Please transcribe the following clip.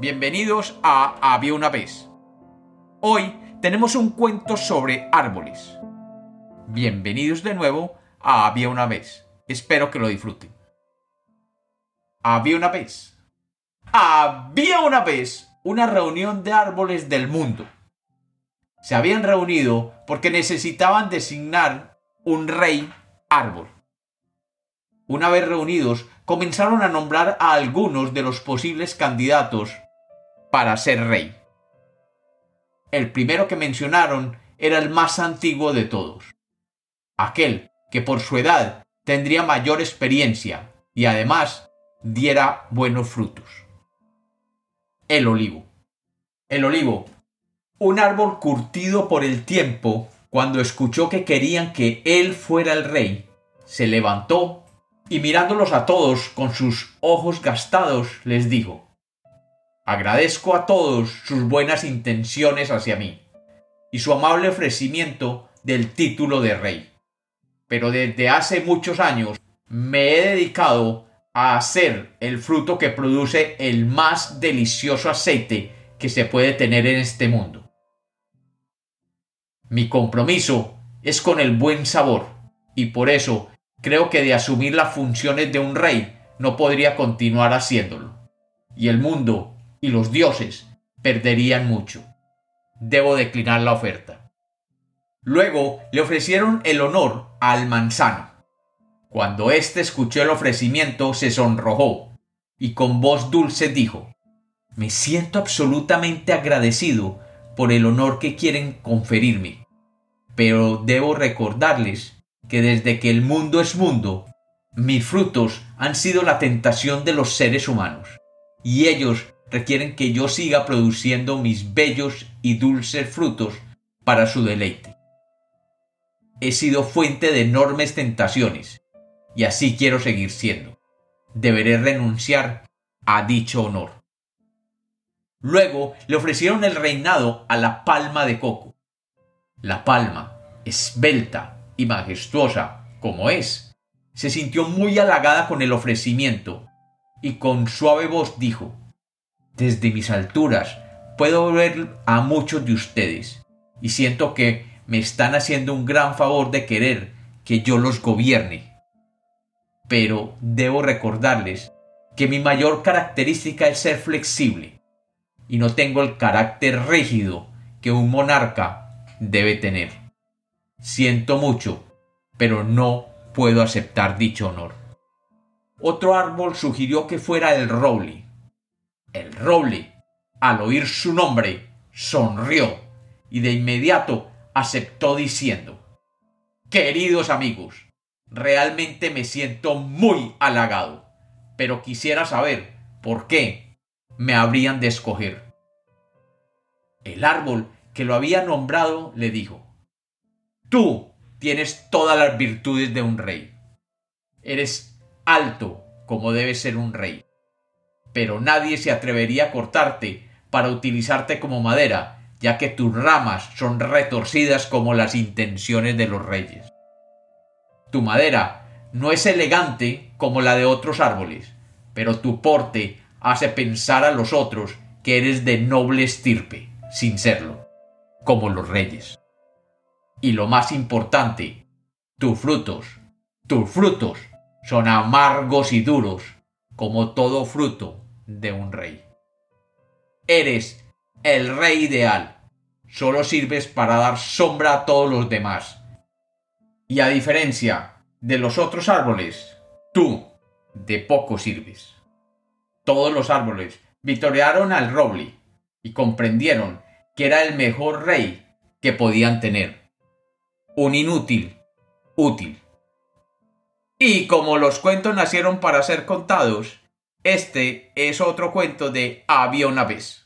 Bienvenidos a Había una vez. Hoy tenemos un cuento sobre árboles. Bienvenidos de nuevo a Había una vez. Espero que lo disfruten. Había una vez. Había una vez una reunión de árboles del mundo. Se habían reunido porque necesitaban designar un rey árbol. Una vez reunidos, comenzaron a nombrar a algunos de los posibles candidatos para ser rey. El primero que mencionaron era el más antiguo de todos, aquel que por su edad tendría mayor experiencia y además diera buenos frutos. El olivo. El olivo, un árbol curtido por el tiempo, cuando escuchó que querían que él fuera el rey, se levantó y mirándolos a todos con sus ojos gastados, les dijo, Agradezco a todos sus buenas intenciones hacia mí y su amable ofrecimiento del título de rey. Pero desde hace muchos años me he dedicado a hacer el fruto que produce el más delicioso aceite que se puede tener en este mundo. Mi compromiso es con el buen sabor y por eso creo que de asumir las funciones de un rey no podría continuar haciéndolo. Y el mundo y los dioses perderían mucho. Debo declinar la oferta. Luego le ofrecieron el honor al manzano. Cuando éste escuchó el ofrecimiento se sonrojó y con voz dulce dijo Me siento absolutamente agradecido por el honor que quieren conferirme, pero debo recordarles que desde que el mundo es mundo, mis frutos han sido la tentación de los seres humanos, y ellos requieren que yo siga produciendo mis bellos y dulces frutos para su deleite. He sido fuente de enormes tentaciones, y así quiero seguir siendo. Deberé renunciar a dicho honor. Luego le ofrecieron el reinado a la palma de coco. La palma, esbelta, y majestuosa como es, se sintió muy halagada con el ofrecimiento y con suave voz dijo Desde mis alturas puedo ver a muchos de ustedes y siento que me están haciendo un gran favor de querer que yo los gobierne. Pero debo recordarles que mi mayor característica es ser flexible y no tengo el carácter rígido que un monarca debe tener. Siento mucho, pero no puedo aceptar dicho honor. Otro árbol sugirió que fuera el roble. El roble, al oír su nombre, sonrió y de inmediato aceptó diciendo Queridos amigos, realmente me siento muy halagado, pero quisiera saber por qué me habrían de escoger. El árbol que lo había nombrado le dijo Tú tienes todas las virtudes de un rey. Eres alto como debe ser un rey. Pero nadie se atrevería a cortarte para utilizarte como madera, ya que tus ramas son retorcidas como las intenciones de los reyes. Tu madera no es elegante como la de otros árboles, pero tu porte hace pensar a los otros que eres de noble estirpe, sin serlo, como los reyes. Y lo más importante, tus frutos, tus frutos son amargos y duros, como todo fruto de un rey. Eres el rey ideal. Solo sirves para dar sombra a todos los demás. Y a diferencia de los otros árboles, tú de poco sirves. Todos los árboles victoriaron al roble y comprendieron que era el mejor rey que podían tener un inútil útil. Y como los cuentos nacieron para ser contados, este es otro cuento de Había una vez.